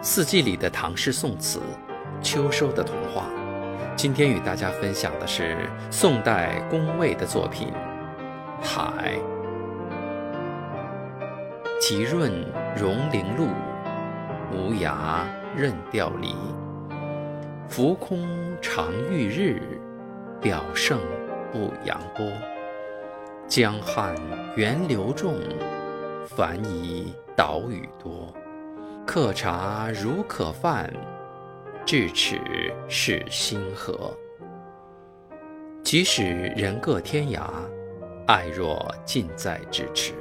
四季里的唐诗宋词，秋收的童话。今天与大家分享的是宋代龚魏的作品《海》。其润融零露，无涯任钓离。浮空常遇日，表胜不扬波。江汉源流众，繁夷岛屿多。客茶如可饭，咫尺是星河。即使人各天涯，爱若近在咫尺。